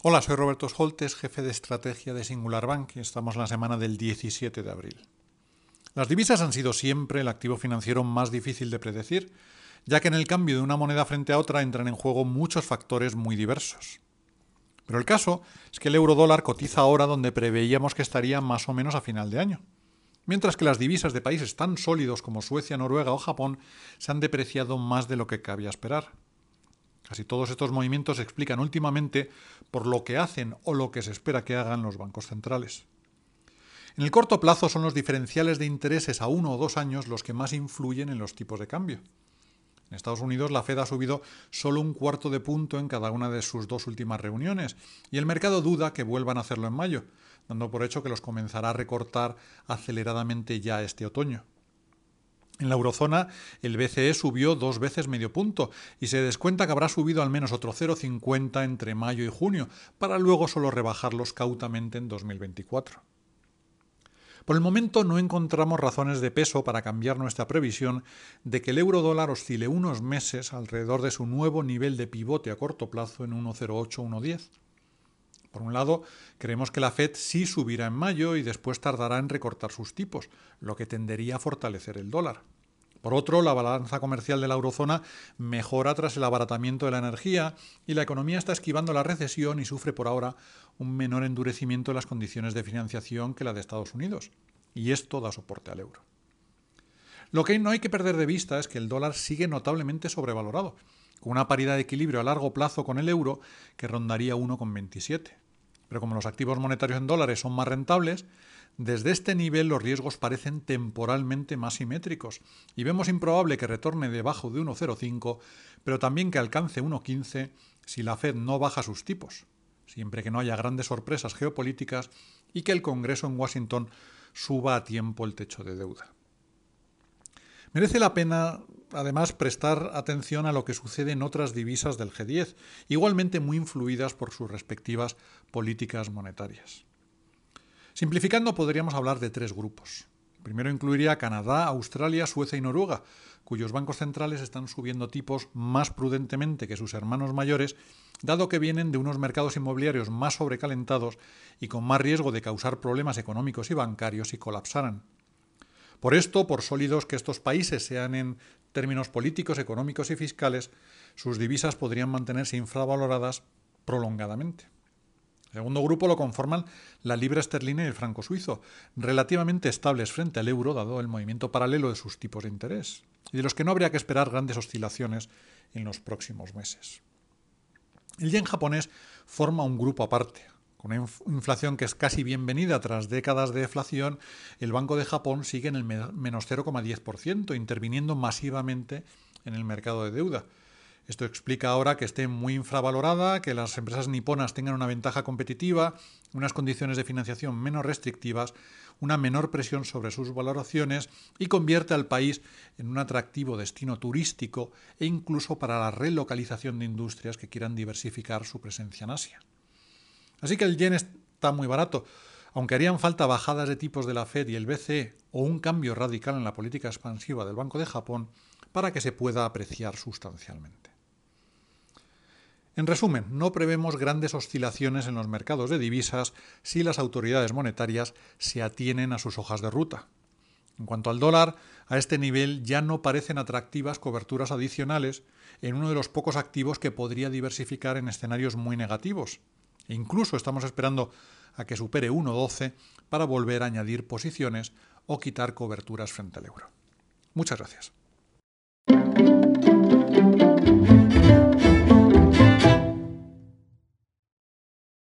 Hola, soy Roberto Scholtes, jefe de estrategia de Singular Bank y estamos la semana del 17 de abril. Las divisas han sido siempre el activo financiero más difícil de predecir, ya que en el cambio de una moneda frente a otra entran en juego muchos factores muy diversos. Pero el caso es que el euro dólar cotiza ahora donde preveíamos que estaría más o menos a final de año, mientras que las divisas de países tan sólidos como Suecia, Noruega o Japón se han depreciado más de lo que cabía esperar. Casi todos estos movimientos se explican últimamente por lo que hacen o lo que se espera que hagan los bancos centrales. En el corto plazo son los diferenciales de intereses a uno o dos años los que más influyen en los tipos de cambio. En Estados Unidos la Fed ha subido solo un cuarto de punto en cada una de sus dos últimas reuniones y el mercado duda que vuelvan a hacerlo en mayo, dando por hecho que los comenzará a recortar aceleradamente ya este otoño. En la eurozona, el BCE subió dos veces medio punto y se descuenta que habrá subido al menos otro 0,50 entre mayo y junio, para luego solo rebajarlos cautamente en 2024. Por el momento no encontramos razones de peso para cambiar nuestra previsión de que el euro dólar oscile unos meses alrededor de su nuevo nivel de pivote a corto plazo en 1,08-1,10. Por un lado, creemos que la Fed sí subirá en mayo y después tardará en recortar sus tipos, lo que tendería a fortalecer el dólar. Por otro, la balanza comercial de la eurozona mejora tras el abaratamiento de la energía y la economía está esquivando la recesión y sufre por ahora un menor endurecimiento de las condiciones de financiación que la de Estados Unidos. Y esto da soporte al euro. Lo que no hay que perder de vista es que el dólar sigue notablemente sobrevalorado con una paridad de equilibrio a largo plazo con el euro que rondaría 1,27. Pero como los activos monetarios en dólares son más rentables, desde este nivel los riesgos parecen temporalmente más simétricos y vemos improbable que retorne debajo de 1,05, pero también que alcance 1,15 si la Fed no baja sus tipos, siempre que no haya grandes sorpresas geopolíticas y que el Congreso en Washington suba a tiempo el techo de deuda. Merece la pena, además, prestar atención a lo que sucede en otras divisas del G10, igualmente muy influidas por sus respectivas políticas monetarias. Simplificando, podríamos hablar de tres grupos. Primero incluiría Canadá, Australia, Suecia y Noruega, cuyos bancos centrales están subiendo tipos más prudentemente que sus hermanos mayores, dado que vienen de unos mercados inmobiliarios más sobrecalentados y con más riesgo de causar problemas económicos y bancarios si colapsaran. Por esto, por sólidos que estos países sean en términos políticos, económicos y fiscales, sus divisas podrían mantenerse infravaloradas prolongadamente. El segundo grupo lo conforman la libra esterlina y el franco suizo, relativamente estables frente al euro dado el movimiento paralelo de sus tipos de interés, y de los que no habría que esperar grandes oscilaciones en los próximos meses. El yen japonés forma un grupo aparte, con una inflación que es casi bienvenida tras décadas de deflación, el Banco de Japón sigue en el menos 0,10%, interviniendo masivamente en el mercado de deuda. Esto explica ahora que esté muy infravalorada, que las empresas niponas tengan una ventaja competitiva, unas condiciones de financiación menos restrictivas, una menor presión sobre sus valoraciones y convierte al país en un atractivo destino turístico e incluso para la relocalización de industrias que quieran diversificar su presencia en Asia. Así que el yen está muy barato, aunque harían falta bajadas de tipos de la Fed y el BCE o un cambio radical en la política expansiva del Banco de Japón para que se pueda apreciar sustancialmente. En resumen, no prevemos grandes oscilaciones en los mercados de divisas si las autoridades monetarias se atienen a sus hojas de ruta. En cuanto al dólar, a este nivel ya no parecen atractivas coberturas adicionales en uno de los pocos activos que podría diversificar en escenarios muy negativos, e incluso estamos esperando a que supere 1.12 para volver a añadir posiciones o quitar coberturas frente al euro. Muchas gracias.